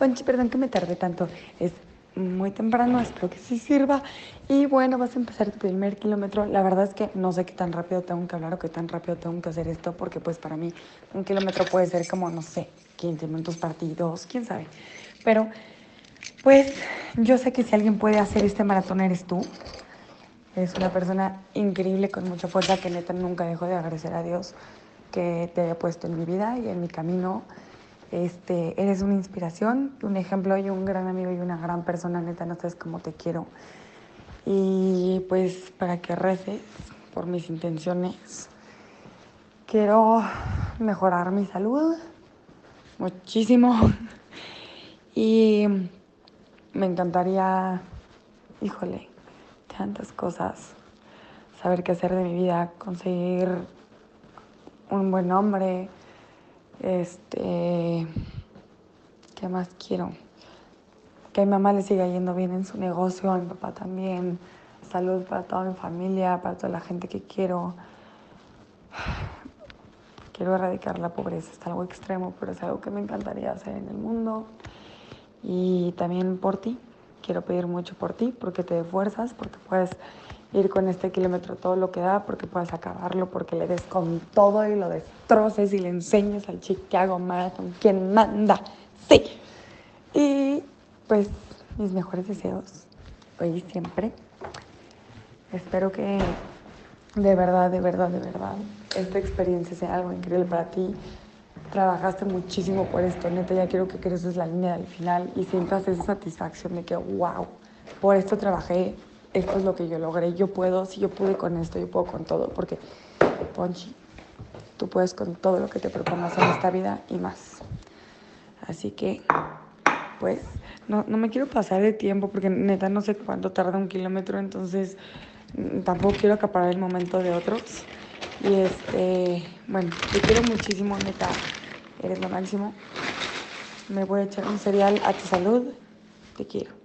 Ponchi, perdón que me tardé tanto. Es muy temprano, espero que sí sirva. Y bueno, vas a empezar tu primer kilómetro. La verdad es que no sé qué tan rápido tengo que hablar o qué tan rápido tengo que hacer esto, porque pues para mí un kilómetro puede ser como, no sé, 15 minutos partidos, quién sabe. Pero pues yo sé que si alguien puede hacer este maratón eres tú. Es una persona increíble con mucha fuerza que neta nunca dejo de agradecer a Dios que te haya puesto en mi vida y en mi camino. Este, eres una inspiración, un ejemplo y un gran amigo y una gran persona, neta, no sabes cómo te quiero. Y pues para que reces por mis intenciones, quiero mejorar mi salud muchísimo y me encantaría, híjole, tantas cosas, saber qué hacer de mi vida, conseguir un buen hombre, este, ¿qué más quiero? Que a mi mamá le siga yendo bien en su negocio, a mi papá también, salud para toda mi familia, para toda la gente que quiero. Quiero erradicar la pobreza, es algo extremo, pero es algo que me encantaría hacer en el mundo. Y también por ti, quiero pedir mucho por ti, porque te fuerzas, porque puedes ir con este kilómetro todo lo que da, porque puedes acabarlo, porque le des con todo y lo destroces y le enseñes al Chicago Marathon quién manda. Sí. Y pues mis mejores deseos hoy y siempre. Espero que de verdad, de verdad, de verdad, esta experiencia sea algo increíble para ti. Trabajaste muchísimo por esto, neta, ya quiero que creces la línea del final y sientas esa satisfacción de que, wow, por esto trabajé, esto es lo que yo logré, yo puedo, si yo pude con esto, yo puedo con todo, porque Ponchi, tú puedes con todo lo que te propongas en esta vida y más. Así que, pues, no, no me quiero pasar de tiempo porque neta no sé cuánto tarda un kilómetro, entonces mm, tampoco quiero acaparar el momento de otros. Y este, bueno, te quiero muchísimo, neta, eres lo máximo. Me voy a echar un cereal a tu salud. Te quiero.